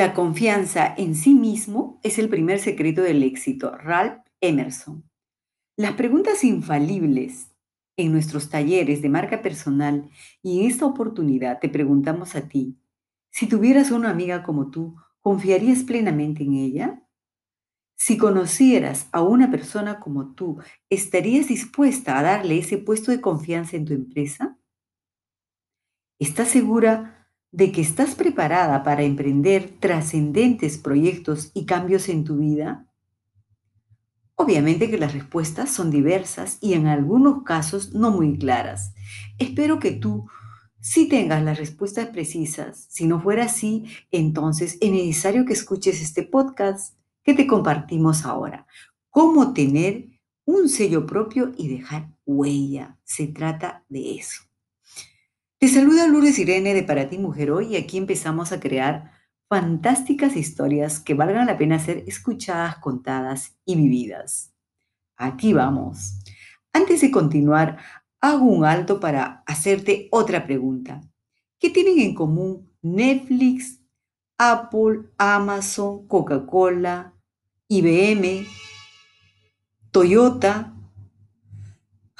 La confianza en sí mismo es el primer secreto del éxito. Ralph Emerson. Las preguntas infalibles en nuestros talleres de marca personal y en esta oportunidad te preguntamos a ti, si tuvieras una amiga como tú, ¿confiarías plenamente en ella? Si conocieras a una persona como tú, ¿estarías dispuesta a darle ese puesto de confianza en tu empresa? ¿Estás segura de que estás preparada para emprender trascendentes proyectos y cambios en tu vida? Obviamente que las respuestas son diversas y en algunos casos no muy claras. Espero que tú sí tengas las respuestas precisas. Si no fuera así, entonces es necesario que escuches este podcast que te compartimos ahora. Cómo tener un sello propio y dejar huella. Se trata de eso. Te saluda Lourdes Irene de Para ti Mujer Hoy y aquí empezamos a crear fantásticas historias que valgan la pena ser escuchadas, contadas y vividas. Aquí vamos. Antes de continuar, hago un alto para hacerte otra pregunta. ¿Qué tienen en común Netflix, Apple, Amazon, Coca-Cola, IBM, Toyota,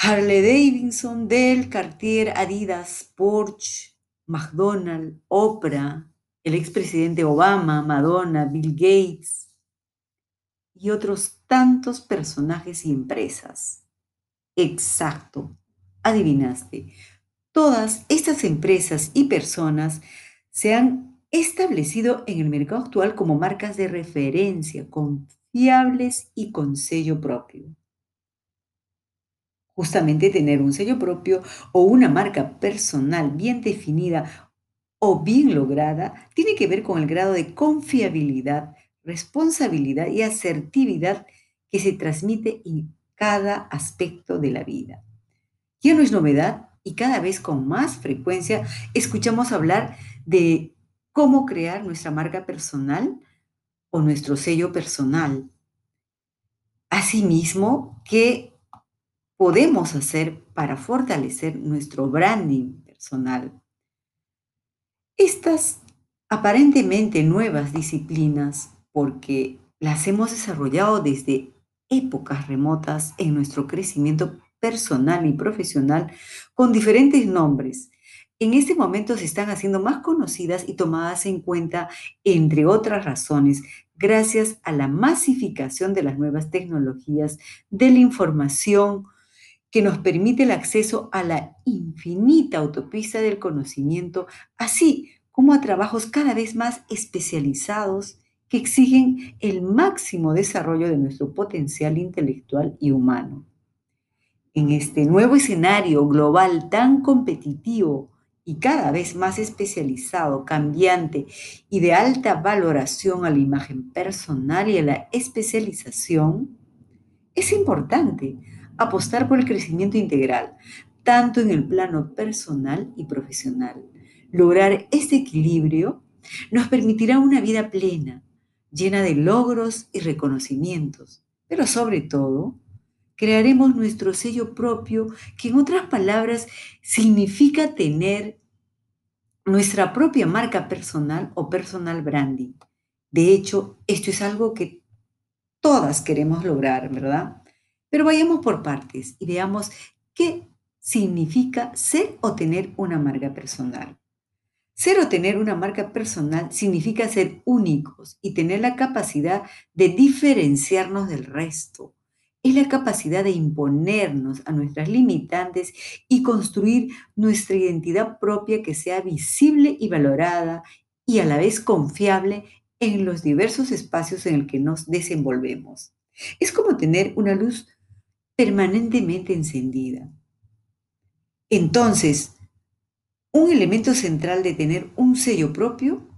Harley Davidson, Dell, Cartier, Adidas, Porsche, McDonald's, Oprah, el expresidente Obama, Madonna, Bill Gates y otros tantos personajes y empresas. Exacto, adivinaste. Todas estas empresas y personas se han establecido en el mercado actual como marcas de referencia, confiables y con sello propio. Justamente tener un sello propio o una marca personal bien definida o bien lograda tiene que ver con el grado de confiabilidad, responsabilidad y asertividad que se transmite en cada aspecto de la vida. Ya no es novedad y cada vez con más frecuencia escuchamos hablar de cómo crear nuestra marca personal o nuestro sello personal. Asimismo, que podemos hacer para fortalecer nuestro branding personal. Estas aparentemente nuevas disciplinas, porque las hemos desarrollado desde épocas remotas en nuestro crecimiento personal y profesional con diferentes nombres. En este momento se están haciendo más conocidas y tomadas en cuenta, entre otras razones, gracias a la masificación de las nuevas tecnologías, de la información, que nos permite el acceso a la infinita autopista del conocimiento, así como a trabajos cada vez más especializados que exigen el máximo desarrollo de nuestro potencial intelectual y humano. En este nuevo escenario global tan competitivo y cada vez más especializado, cambiante y de alta valoración a la imagen personal y a la especialización, es importante apostar por el crecimiento integral, tanto en el plano personal y profesional. Lograr este equilibrio nos permitirá una vida plena, llena de logros y reconocimientos, pero sobre todo, crearemos nuestro sello propio, que en otras palabras significa tener nuestra propia marca personal o personal branding. De hecho, esto es algo que todas queremos lograr, ¿verdad? Pero vayamos por partes y veamos qué significa ser o tener una marca personal. Ser o tener una marca personal significa ser únicos y tener la capacidad de diferenciarnos del resto. Es la capacidad de imponernos a nuestras limitantes y construir nuestra identidad propia que sea visible y valorada y a la vez confiable en los diversos espacios en el que nos desenvolvemos. Es como tener una luz permanentemente encendida. Entonces, un elemento central de tener un sello propio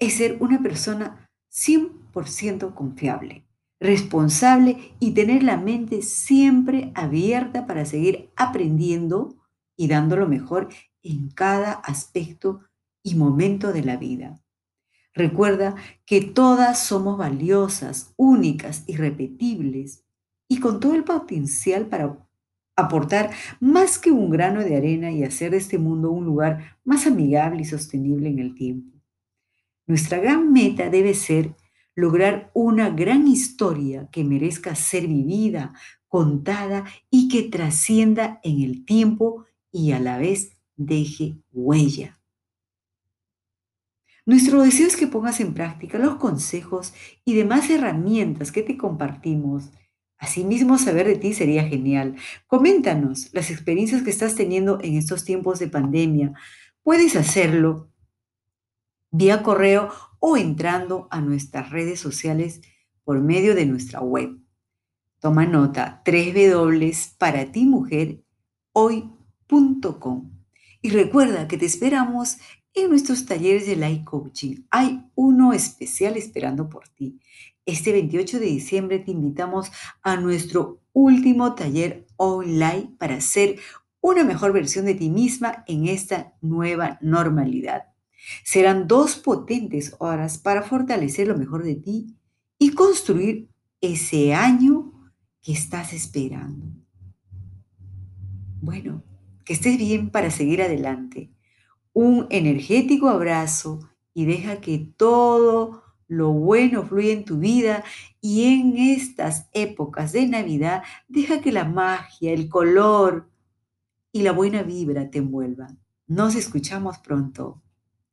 es ser una persona 100% confiable, responsable y tener la mente siempre abierta para seguir aprendiendo y dando lo mejor en cada aspecto y momento de la vida. Recuerda que todas somos valiosas, únicas, irrepetibles y con todo el potencial para aportar más que un grano de arena y hacer de este mundo un lugar más amigable y sostenible en el tiempo. Nuestra gran meta debe ser lograr una gran historia que merezca ser vivida, contada y que trascienda en el tiempo y a la vez deje huella. Nuestro deseo es que pongas en práctica los consejos y demás herramientas que te compartimos. Asimismo, saber de ti sería genial. Coméntanos las experiencias que estás teniendo en estos tiempos de pandemia. Puedes hacerlo vía correo o entrando a nuestras redes sociales por medio de nuestra web. Toma nota www.paratimujerhoy.com y recuerda que te esperamos en nuestros talleres de Life Coaching. Hay uno especial esperando por ti. Este 28 de diciembre te invitamos a nuestro último taller online para ser una mejor versión de ti misma en esta nueva normalidad. Serán dos potentes horas para fortalecer lo mejor de ti y construir ese año que estás esperando. Bueno, que estés bien para seguir adelante. Un energético abrazo y deja que todo lo bueno fluya en tu vida y en estas épocas de Navidad deja que la magia, el color y la buena vibra te envuelvan. Nos escuchamos pronto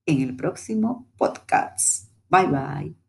en el próximo podcast. Bye bye.